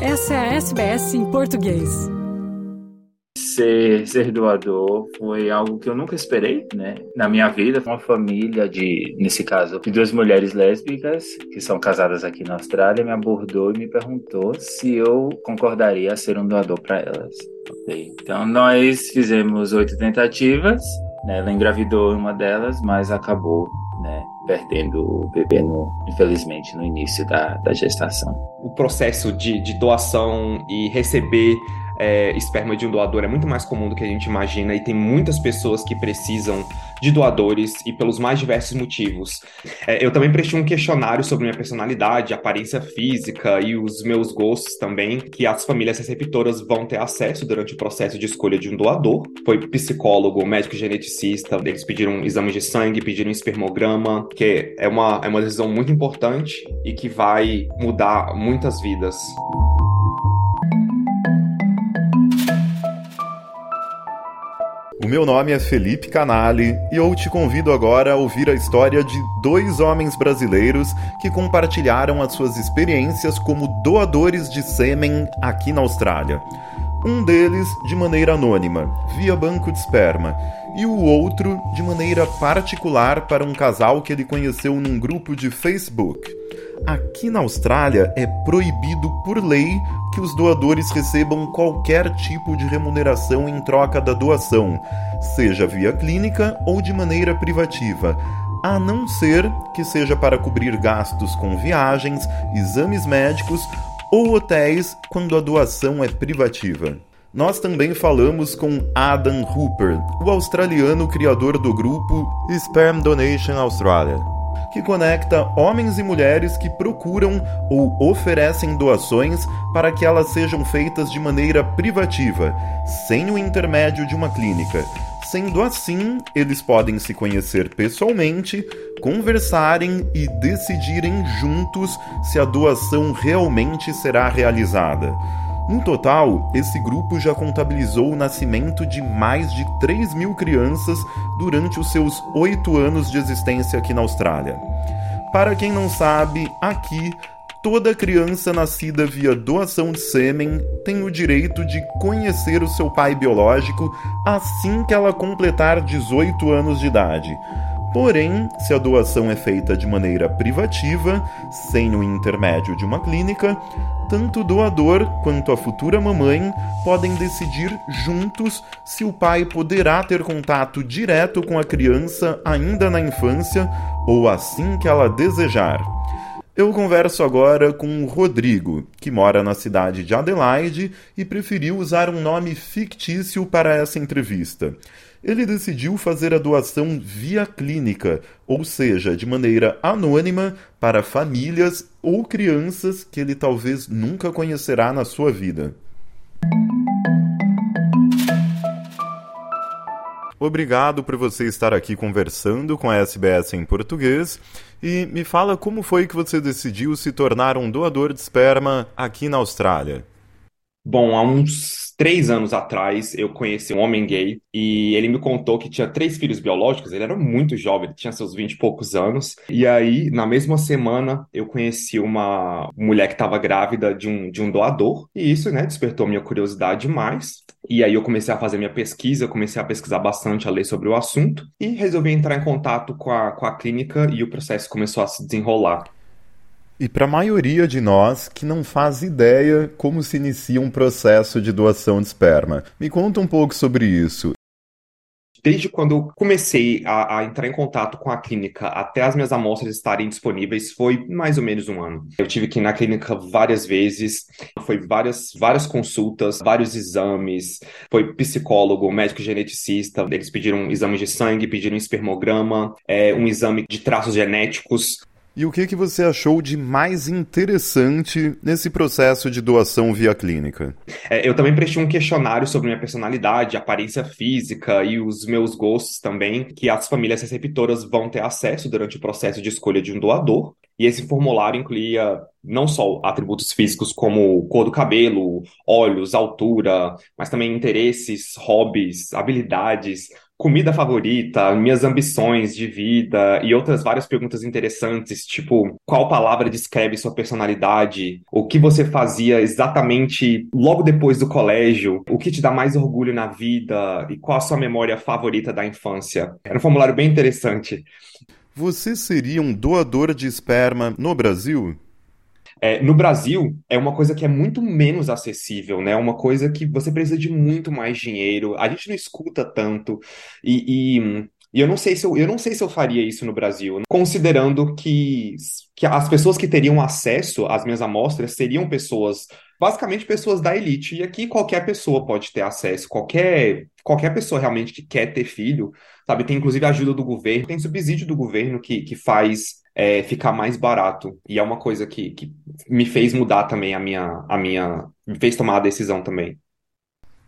Essa é a SBS em português. Ser, ser doador foi algo que eu nunca esperei, né? Na minha vida, uma família de, nesse caso, de duas mulheres lésbicas que são casadas aqui na Austrália me abordou e me perguntou se eu concordaria a ser um doador para elas. Então, nós fizemos oito tentativas, né? ela engravidou uma delas, mas acabou né, perdendo o bebê, no, infelizmente, no início da, da gestação. O processo de, de doação e receber é, esperma de um doador é muito mais comum do que a gente imagina e tem muitas pessoas que precisam de doadores e pelos mais diversos motivos. É, eu também prestei um questionário sobre minha personalidade, aparência física e os meus gostos também, que as famílias receptoras vão ter acesso durante o processo de escolha de um doador. Foi psicólogo, médico geneticista, eles pediram exames de sangue, pediram espermograma, que é uma, é uma decisão muito importante e que vai mudar muitas vidas. O meu nome é Felipe Canali e eu te convido agora a ouvir a história de dois homens brasileiros que compartilharam as suas experiências como doadores de sêmen aqui na Austrália. Um deles de maneira anônima, via banco de esperma, e o outro de maneira particular para um casal que ele conheceu num grupo de Facebook. Aqui na Austrália é proibido por lei que os doadores recebam qualquer tipo de remuneração em troca da doação, seja via clínica ou de maneira privativa, a não ser que seja para cobrir gastos com viagens, exames médicos ou hotéis quando a doação é privativa. Nós também falamos com Adam Hooper, o australiano criador do grupo Sperm Donation Australia que conecta homens e mulheres que procuram ou oferecem doações para que elas sejam feitas de maneira privativa, sem o intermédio de uma clínica. Sendo assim, eles podem se conhecer pessoalmente, conversarem e decidirem juntos se a doação realmente será realizada. No total, esse grupo já contabilizou o nascimento de mais de 3 mil crianças durante os seus oito anos de existência aqui na Austrália. Para quem não sabe, aqui toda criança nascida via doação de sêmen tem o direito de conhecer o seu pai biológico assim que ela completar 18 anos de idade. Porém, se a doação é feita de maneira privativa, sem o intermédio de uma clínica, tanto o doador quanto a futura mamãe podem decidir juntos se o pai poderá ter contato direto com a criança ainda na infância ou assim que ela desejar. Eu converso agora com o Rodrigo, que mora na cidade de Adelaide e preferiu usar um nome fictício para essa entrevista ele decidiu fazer a doação via clínica, ou seja, de maneira anônima para famílias ou crianças que ele talvez nunca conhecerá na sua vida. Obrigado por você estar aqui conversando com a SBS em português e me fala como foi que você decidiu se tornar um doador de esperma aqui na Austrália. Bom, há uns três anos atrás eu conheci um homem gay e ele me contou que tinha três filhos biológicos. Ele era muito jovem, ele tinha seus vinte e poucos anos. E aí, na mesma semana, eu conheci uma mulher que estava grávida de um, de um doador. E isso, né, despertou minha curiosidade mais. E aí eu comecei a fazer minha pesquisa, comecei a pesquisar bastante, a ler sobre o assunto e resolvi entrar em contato com a, com a clínica e o processo começou a se desenrolar. E para a maioria de nós que não faz ideia como se inicia um processo de doação de esperma, me conta um pouco sobre isso. Desde quando eu comecei a, a, entrar em contato com a clínica até as minhas amostras estarem disponíveis, foi mais ou menos um ano. Eu tive que ir na clínica várias vezes, foi várias, várias consultas, vários exames, foi psicólogo, médico geneticista, eles pediram exames de sangue, pediram espermograma, é, um exame de traços genéticos. E o que, que você achou de mais interessante nesse processo de doação via clínica? É, eu também prestei um questionário sobre minha personalidade, aparência física e os meus gostos também, que as famílias receptoras vão ter acesso durante o processo de escolha de um doador. E esse formulário incluía não só atributos físicos como cor do cabelo, olhos, altura, mas também interesses, hobbies, habilidades, comida favorita, minhas ambições de vida e outras várias perguntas interessantes, tipo, qual palavra descreve sua personalidade? O que você fazia exatamente logo depois do colégio? O que te dá mais orgulho na vida? E qual a sua memória favorita da infância? Era um formulário bem interessante. Você seria um doador de esperma no Brasil? É, no Brasil, é uma coisa que é muito menos acessível, né? Uma coisa que você precisa de muito mais dinheiro. A gente não escuta tanto. E, e, e eu não sei se eu, eu não sei se eu faria isso no Brasil, considerando que, que as pessoas que teriam acesso às minhas amostras seriam pessoas, basicamente pessoas da elite. E aqui qualquer pessoa pode ter acesso, qualquer, qualquer pessoa realmente que quer ter filho, sabe? Tem inclusive ajuda do governo, tem subsídio do governo que, que faz é, ficar mais barato. E é uma coisa que, que me fez mudar também a minha, a minha. me fez tomar a decisão também.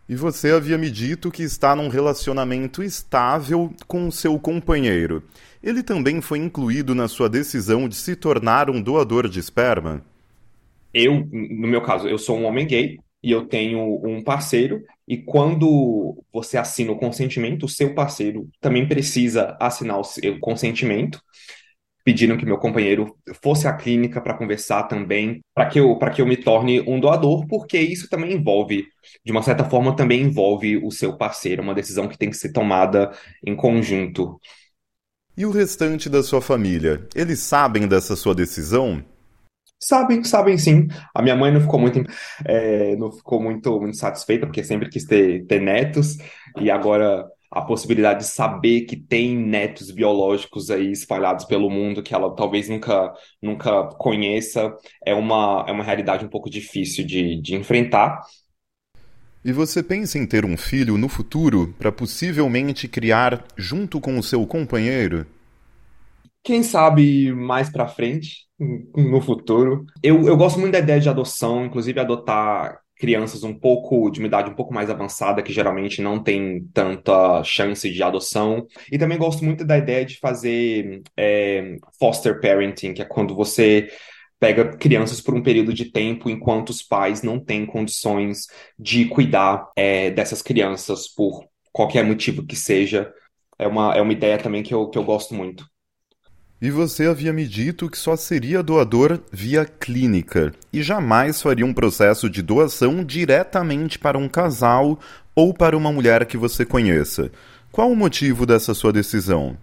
E você havia me dito que está num relacionamento estável com o seu companheiro. Ele também foi incluído na sua decisão de se tornar um doador de esperma? Eu, no meu caso, eu sou um homem gay e eu tenho um parceiro, e quando você assina o consentimento, o seu parceiro também precisa assinar o seu consentimento pediram que meu companheiro fosse à clínica para conversar também, para que eu para que eu me torne um doador, porque isso também envolve, de uma certa forma, também envolve o seu parceiro, uma decisão que tem que ser tomada em conjunto. E o restante da sua família, eles sabem dessa sua decisão? Sabem, sabem sim. A minha mãe não ficou muito, é, não ficou muito, muito satisfeita, porque sempre quis ter, ter netos, e agora a possibilidade de saber que tem netos biológicos aí espalhados pelo mundo que ela talvez nunca, nunca conheça é uma, é uma realidade um pouco difícil de, de enfrentar. E você pensa em ter um filho no futuro para possivelmente criar junto com o seu companheiro? Quem sabe mais para frente, no futuro. Eu, eu gosto muito da ideia de adoção, inclusive adotar crianças um pouco de uma idade um pouco mais avançada, que geralmente não tem tanta chance de adoção. E também gosto muito da ideia de fazer é, foster parenting, que é quando você pega crianças por um período de tempo enquanto os pais não têm condições de cuidar é, dessas crianças por qualquer motivo que seja. É uma, é uma ideia também que eu, que eu gosto muito. E você havia me dito que só seria doador via clínica e jamais faria um processo de doação diretamente para um casal ou para uma mulher que você conheça. Qual o motivo dessa sua decisão?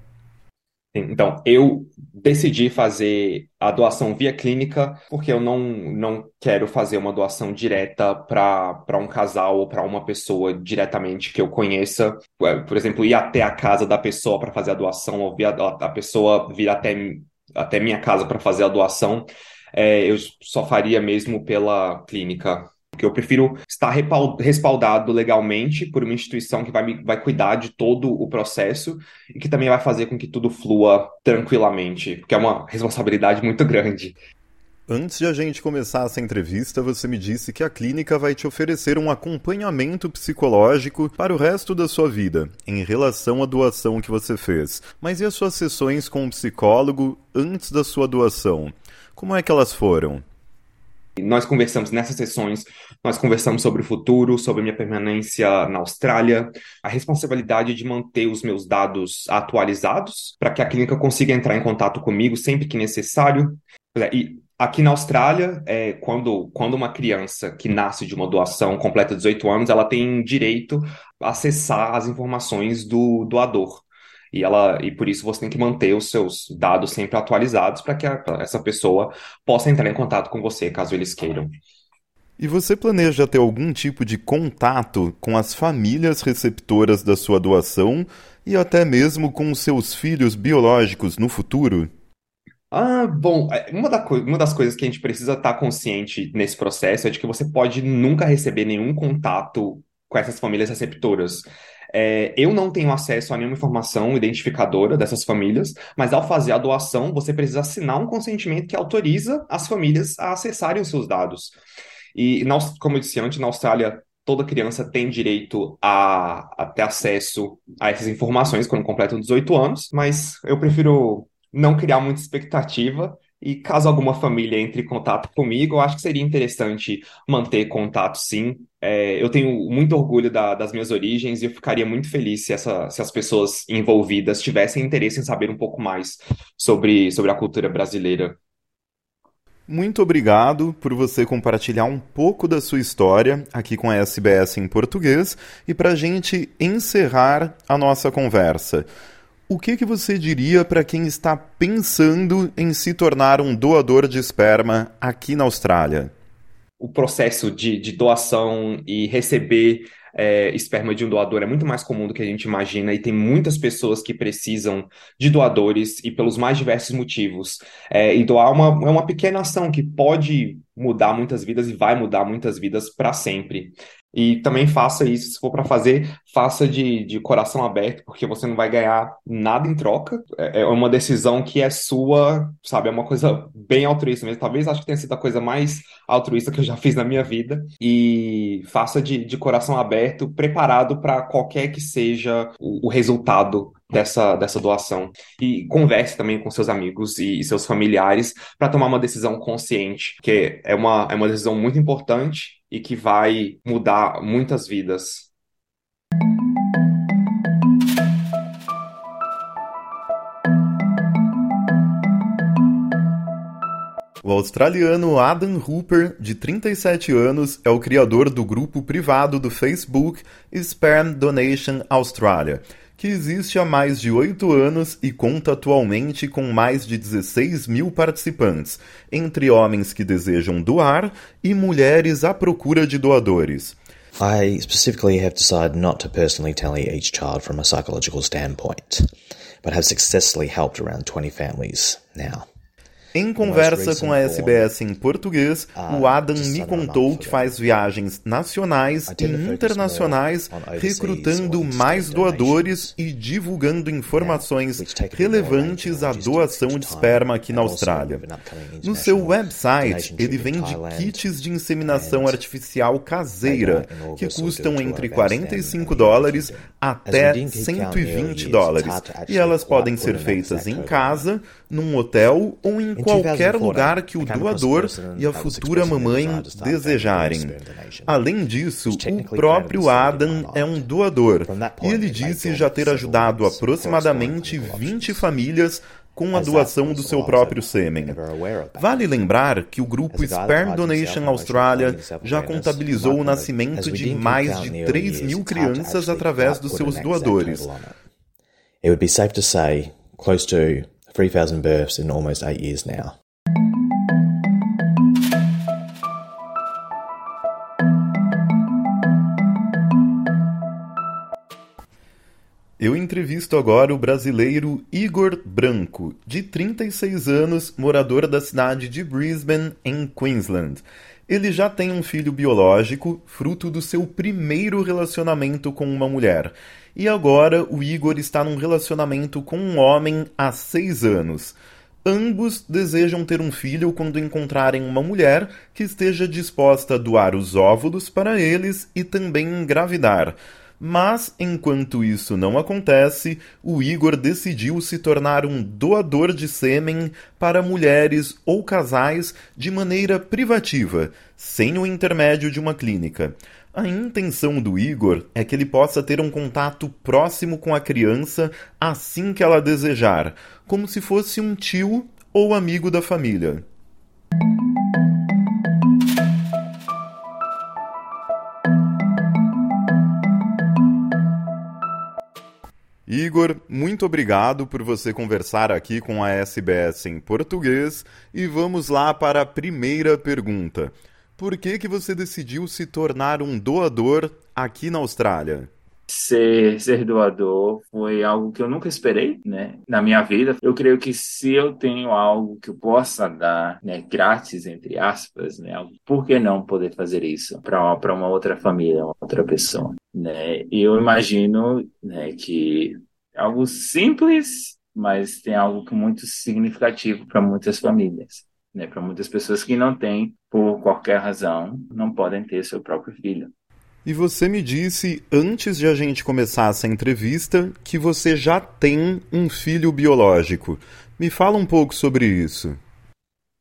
Então, eu decidi fazer a doação via clínica porque eu não, não quero fazer uma doação direta para um casal ou para uma pessoa diretamente que eu conheça. Por exemplo, ir até a casa da pessoa para fazer a doação, ou via, a pessoa vir até, até minha casa para fazer a doação. É, eu só faria mesmo pela clínica porque eu prefiro estar respaldado legalmente por uma instituição que vai, me, vai cuidar de todo o processo e que também vai fazer com que tudo flua tranquilamente, porque é uma responsabilidade muito grande. Antes de a gente começar essa entrevista, você me disse que a clínica vai te oferecer um acompanhamento psicológico para o resto da sua vida, em relação à doação que você fez. Mas e as suas sessões com o psicólogo antes da sua doação? Como é que elas foram? Nós conversamos nessas sessões, nós conversamos sobre o futuro, sobre minha permanência na Austrália, a responsabilidade de manter os meus dados atualizados para que a clínica consiga entrar em contato comigo sempre que necessário. E aqui na Austrália, é, quando, quando uma criança que nasce de uma doação completa 18 anos, ela tem direito a acessar as informações do doador e ela e por isso você tem que manter os seus dados sempre atualizados para que a, essa pessoa possa entrar em contato com você caso eles queiram. E você planeja ter algum tipo de contato com as famílias receptoras da sua doação e até mesmo com os seus filhos biológicos no futuro? Ah, bom, é, uma, da uma das coisas que a gente precisa estar consciente nesse processo é de que você pode nunca receber nenhum contato com essas famílias receptoras. É, eu não tenho acesso a nenhuma informação identificadora dessas famílias, mas ao fazer a doação, você precisa assinar um consentimento que autoriza as famílias a acessarem os seus dados. E, como eu disse antes, na Austrália, toda criança tem direito a, a ter acesso a essas informações quando completam 18 anos, mas eu prefiro não criar muita expectativa E caso alguma família entre em contato comigo, eu acho que seria interessante manter contato, sim. É, eu tenho muito orgulho da, das minhas origens e eu ficaria muito feliz se, essa, se as pessoas envolvidas tivessem interesse em saber um pouco mais sobre, sobre a cultura brasileira. Muito obrigado por você compartilhar um pouco da sua história aqui com a SBS em português e para a gente encerrar a nossa conversa. O que, que você diria para quem está pensando em se tornar um doador de esperma aqui na Austrália? O processo de, de doação e receber é, esperma de um doador é muito mais comum do que a gente imagina e tem muitas pessoas que precisam de doadores e pelos mais diversos motivos. É, e doar uma, é uma pequena ação que pode mudar muitas vidas e vai mudar muitas vidas para sempre. E também faça isso, se for para fazer, faça de, de coração aberto, porque você não vai ganhar nada em troca. É, é uma decisão que é sua, sabe? É uma coisa bem altruísta mesmo. Talvez acho que tenha sido a coisa mais altruísta que eu já fiz na minha vida. E faça de, de coração aberto, preparado para qualquer que seja o, o resultado dessa, dessa doação. E converse também com seus amigos e, e seus familiares para tomar uma decisão consciente, que é uma, é uma decisão muito importante e que vai mudar muitas vidas. O australiano Adam Hooper, de 37 anos, é o criador do grupo privado do Facebook Sperm Donation Australia, que existe há mais de oito anos e conta atualmente com mais de 16 mil participantes, entre homens que desejam doar e mulheres à procura de doadores. I specifically have decided not to personally tally each child from a psychological standpoint, but have successfully helped around 20 families now. Em conversa com a SBS em português, o Adam me contou que faz viagens nacionais e internacionais recrutando mais doadores e divulgando informações relevantes à doação de esperma aqui na Austrália. No seu website, ele vende kits de inseminação artificial caseira, que custam entre 45 dólares até 120 dólares, e elas podem ser feitas em casa, num hotel ou em qualquer lugar que o doador e a futura mamãe desejarem. Além disso, o próprio Adam é um doador e ele disse já ter ajudado aproximadamente 20 famílias com a doação do seu próprio sêmen. Vale lembrar que o grupo Sperm Donation Australia já contabilizou o nascimento de mais de 3 mil crianças através dos seus doadores. It would be safe to say close to 3,000 births in almost eight years now. Eu entrevisto agora o brasileiro Igor Branco, de 36 anos, morador da cidade de Brisbane, em Queensland. Ele já tem um filho biológico, fruto do seu primeiro relacionamento com uma mulher. E agora o Igor está num relacionamento com um homem há seis anos. Ambos desejam ter um filho quando encontrarem uma mulher que esteja disposta a doar os óvulos para eles e também engravidar. Mas, enquanto isso não acontece, o Igor decidiu se tornar um doador de sêmen para mulheres ou casais de maneira privativa, sem o intermédio de uma clínica. A intenção do Igor é que ele possa ter um contato próximo com a criança assim que ela desejar, como se fosse um tio ou amigo da família. Igor, muito obrigado por você conversar aqui com a SBS em português e vamos lá para a primeira pergunta. Por que, que você decidiu se tornar um doador aqui na Austrália? Ser, ser doador foi algo que eu nunca esperei, né? Na minha vida, eu creio que se eu tenho algo que eu possa dar, né, grátis, entre aspas, né, por que não poder fazer isso para uma outra família, uma outra pessoa, né? E eu imagino, né, que algo simples, mas tem algo muito significativo para muitas famílias né, para muitas pessoas que não têm, por qualquer razão, não podem ter seu próprio filho. E você me disse, antes de a gente começar essa entrevista, que você já tem um filho biológico. Me fala um pouco sobre isso.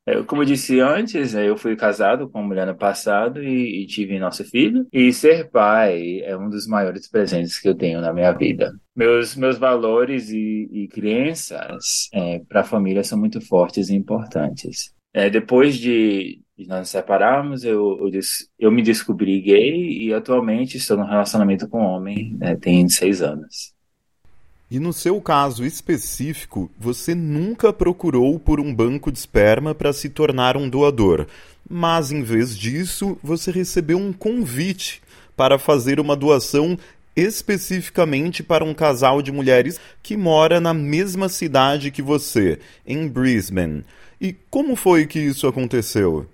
É, como eu disse antes, é, eu fui casado com uma mulher no passado e, e, tive nosso filho. E ser pai é um dos maiores presentes que eu tenho na minha vida. Meus, meus valores e, e crenças é, para a família são muito fortes e importantes. É, depois de, de, nós nos separarmos, eu, eu, eu, me descobri gay e atualmente estou num relacionamento com um homem, né, tem seis anos. E no seu caso específico, você nunca procurou por um banco de esperma para se tornar um doador, mas em vez disso, você recebeu um convite para fazer uma doação especificamente para um casal de mulheres que mora na mesma cidade que você, em Brisbane. E como foi que isso aconteceu?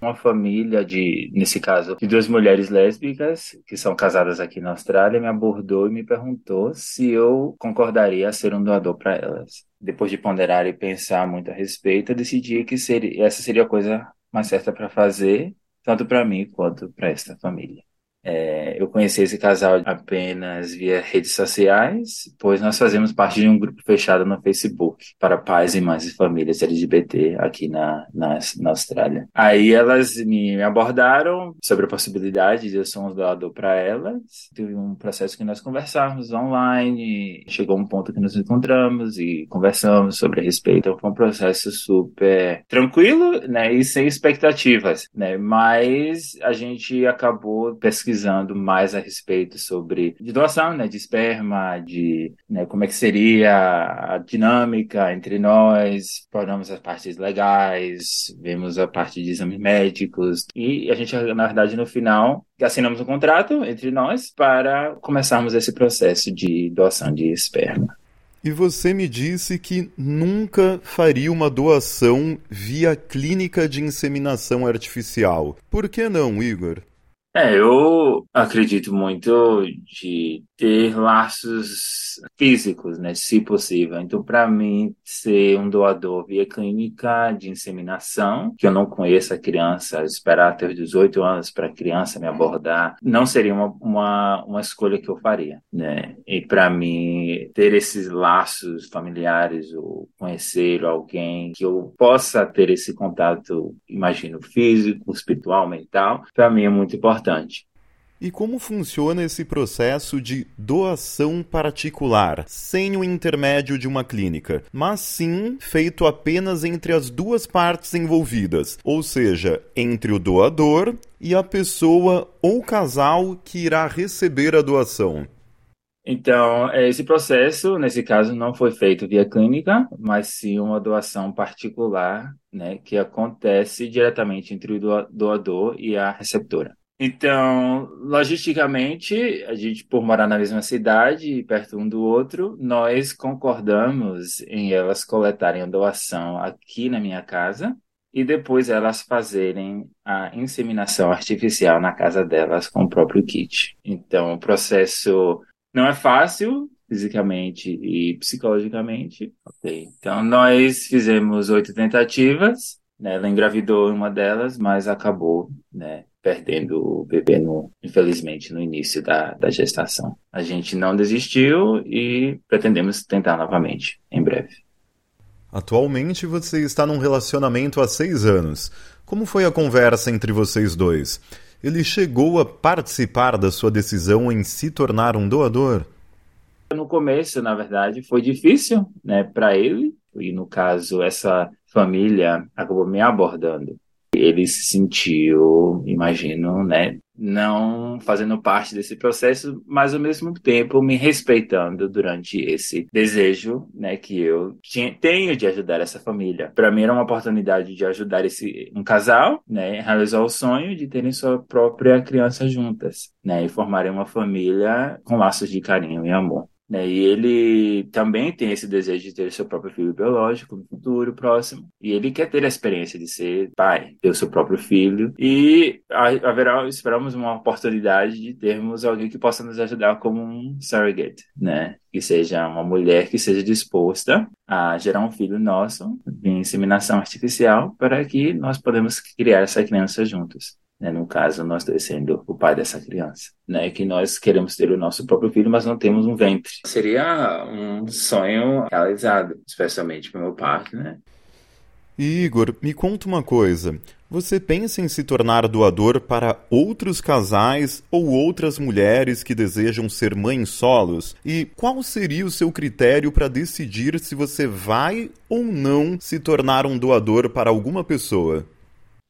Uma família de, nesse caso, de duas mulheres lésbicas que são casadas aqui na Austrália me abordou e me perguntou se eu concordaria a ser um doador para elas. Depois de ponderar e pensar muito a respeito, eu decidi que seria, essa seria a coisa mais certa para fazer, tanto para mim quanto para esta família. É, eu conheci esse casal apenas via redes sociais, pois nós fazemos parte de um grupo fechado no Facebook para pais e mães e famílias LGBT aqui na, na, na Austrália. Aí elas me abordaram sobre a possibilidade de eu ser um doador para elas. Teve um processo que nós conversamos online, chegou um ponto que nos encontramos e conversamos sobre a respeito. Então foi um processo super tranquilo, né, e sem expectativas, né, mas a gente acabou pesquisando pesquisando mais a respeito sobre de doação, né, de esperma, de né, como é que seria a dinâmica entre nós, exploramos as partes legais, vemos a parte de exames médicos e a gente, na verdade, no final assinamos um contrato entre nós para começarmos esse processo de doação de esperma. E você me disse que nunca faria uma doação via clínica de inseminação artificial. Por que não, Igor? É, eu acredito muito de ter laços físicos, né, se possível. Então, para mim, ser um doador via clínica de inseminação, que eu não conheço a criança, esperar até os 18 anos para a criança me abordar, não seria uma, uma, uma escolha que eu faria, né? E para mim, ter esses laços familiares, ou conhecer alguém que eu possa ter esse contato, imagino, físico, espiritual, mental, para mim é muito importante. E como funciona esse processo de doação particular, sem o intermédio de uma clínica, mas sim feito apenas entre as duas partes envolvidas, ou seja, entre o doador e a pessoa ou casal que irá receber a doação? Então, esse processo, nesse caso, não foi feito via clínica, mas sim uma doação particular, né, que acontece diretamente entre o doador e a receptora. Então, logisticamente, a gente, por morar na mesma cidade, perto um do outro, nós concordamos em elas coletarem a doação aqui na minha casa e depois elas fazerem a inseminação artificial na casa delas com o próprio kit. Então, o processo não é fácil, fisicamente e psicologicamente. Okay. Então, nós fizemos oito tentativas. Né? Ela engravidou uma delas, mas acabou né, perdendo o bebê, no, infelizmente, no início da, da gestação. A gente não desistiu e pretendemos tentar novamente, em breve. Atualmente você está num relacionamento há seis anos. Como foi a conversa entre vocês dois? Ele chegou a participar da sua decisão em se tornar um doador? No começo, na verdade, foi difícil, né, para ele. E no caso, essa família acabou me abordando ele se sentiu, imagino, né, não fazendo parte desse processo, mas ao mesmo tempo me respeitando durante esse desejo, né, que eu tinha, tenho de ajudar essa família. Para mim era uma oportunidade de ajudar esse um casal, né, realizar o sonho de terem sua própria criança juntas, né, e formarem uma família com laços de carinho e amor. Né? E ele também tem esse desejo de ter seu próprio filho biológico no futuro próximo. E ele quer ter a experiência de ser pai, ter o seu próprio filho. E haverá, esperamos uma oportunidade de termos alguém que possa nos ajudar como um surrogate, né? Que seja uma mulher que seja disposta a gerar um filho nosso em inseminação artificial para que nós podemos criar essa criança juntos né, no caso, nós dois sendo o pai dessa criança, né, que nós queremos ter o nosso próprio filho, mas não temos um ventre. Seria um sonho realizado, especialmente para meu partner. Igor, me conta uma coisa. Você pensa em se tornar doador para outros casais ou outras mulheres que desejam ser mães solos? E qual seria o seu critério para decidir se você vai ou não se tornar um doador para alguma pessoa?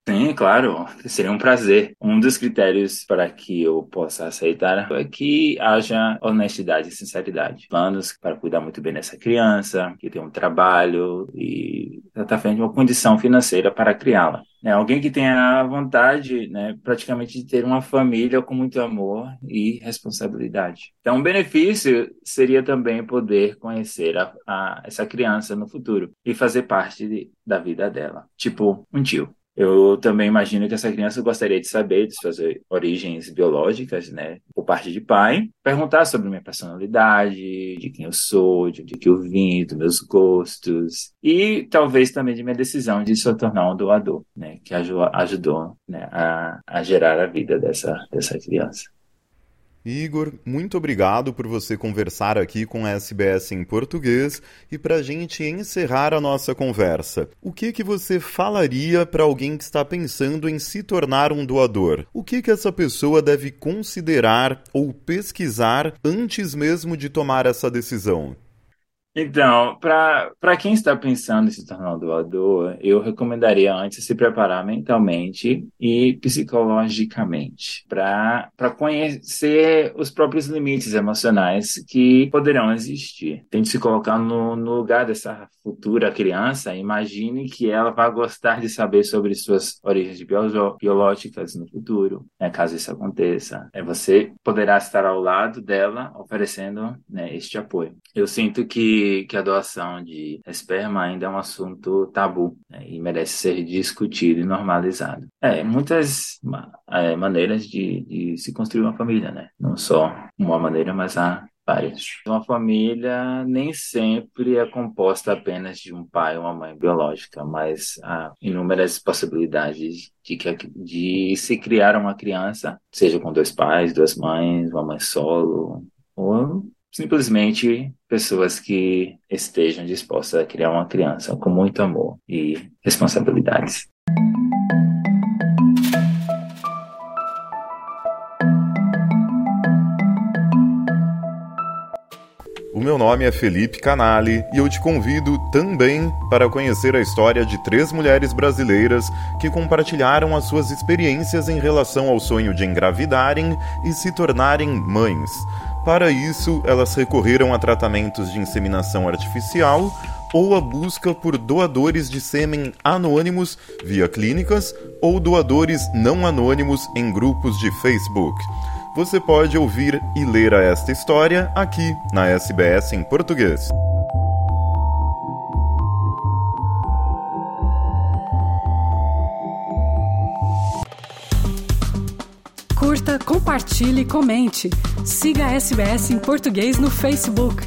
Sim, claro, seria um prazer. Um dos critérios para que eu possa aceitar é que haja honestidade e sinceridade. Planos para cuidar muito bem dessa criança, que tem um trabalho e está frente uma condição financeira para criá-la. É alguém que tenha a vontade, né, praticamente de ter uma família com muito amor e responsabilidade. Então, um benefício seria também poder conhecer a, a, essa criança no futuro e fazer parte de, da vida dela, tipo um tio. Eu também imagino que essa criança gostaria de saber de suas origens biológicas, né, por parte de pai, perguntar sobre minha personalidade, de quem eu sou, de onde que eu vim, dos meus gostos. E talvez também de minha decisão de se tornar um doador, né, que ajudou né, a, a gerar a vida dessa, dessa criança. Igor, muito obrigado por você conversar aqui com a SBS em português e para a gente encerrar a nossa conversa. O que que você falaria para alguém que está pensando em se tornar um doador? O que que essa pessoa deve considerar ou pesquisar antes mesmo de tomar essa decisão? Então, para quem está pensando em se tornar um doador, eu recomendaria antes se preparar mentalmente e psicologicamente para conhecer os próprios limites emocionais que poderão existir. Tente se colocar no, no lugar dessa futura criança, imagine que ela vai gostar de saber sobre suas origens biológicas no futuro, né, caso isso aconteça. É, você poderá estar ao lado dela oferecendo né, este apoio. Eu sinto que que, a doação de esperma ainda é um assunto tabu né, e merece ser discutido e normalizado. É, muitas é, maneiras de, de se construir uma família, né? Não só uma maneira, mas há várias. Uma família nem sempre é composta apenas de um pai ou uma mãe biológica, mas há inúmeras possibilidades de, que, de se criar uma criança, seja com dois pais, duas mães, uma mãe solo, ou simplesmente pessoas que estejam dispostas a criar uma criança com muito amor e responsabilidades. O meu nome é Felipe Canali e eu te convido também para conhecer a história de três mulheres brasileiras que compartilharam as suas experiências em relação ao sonho de engravidarem e se tornarem mães. Para isso, elas recorreram a tratamentos de inseminação artificial ou a busca por doadores de sêmen anônimos via clínicas ou doadores não anônimos em grupos de Facebook. Você pode ouvir e ler esta história aqui na SBS em português. Compartilhe, comente. Siga a SBS em português no Facebook.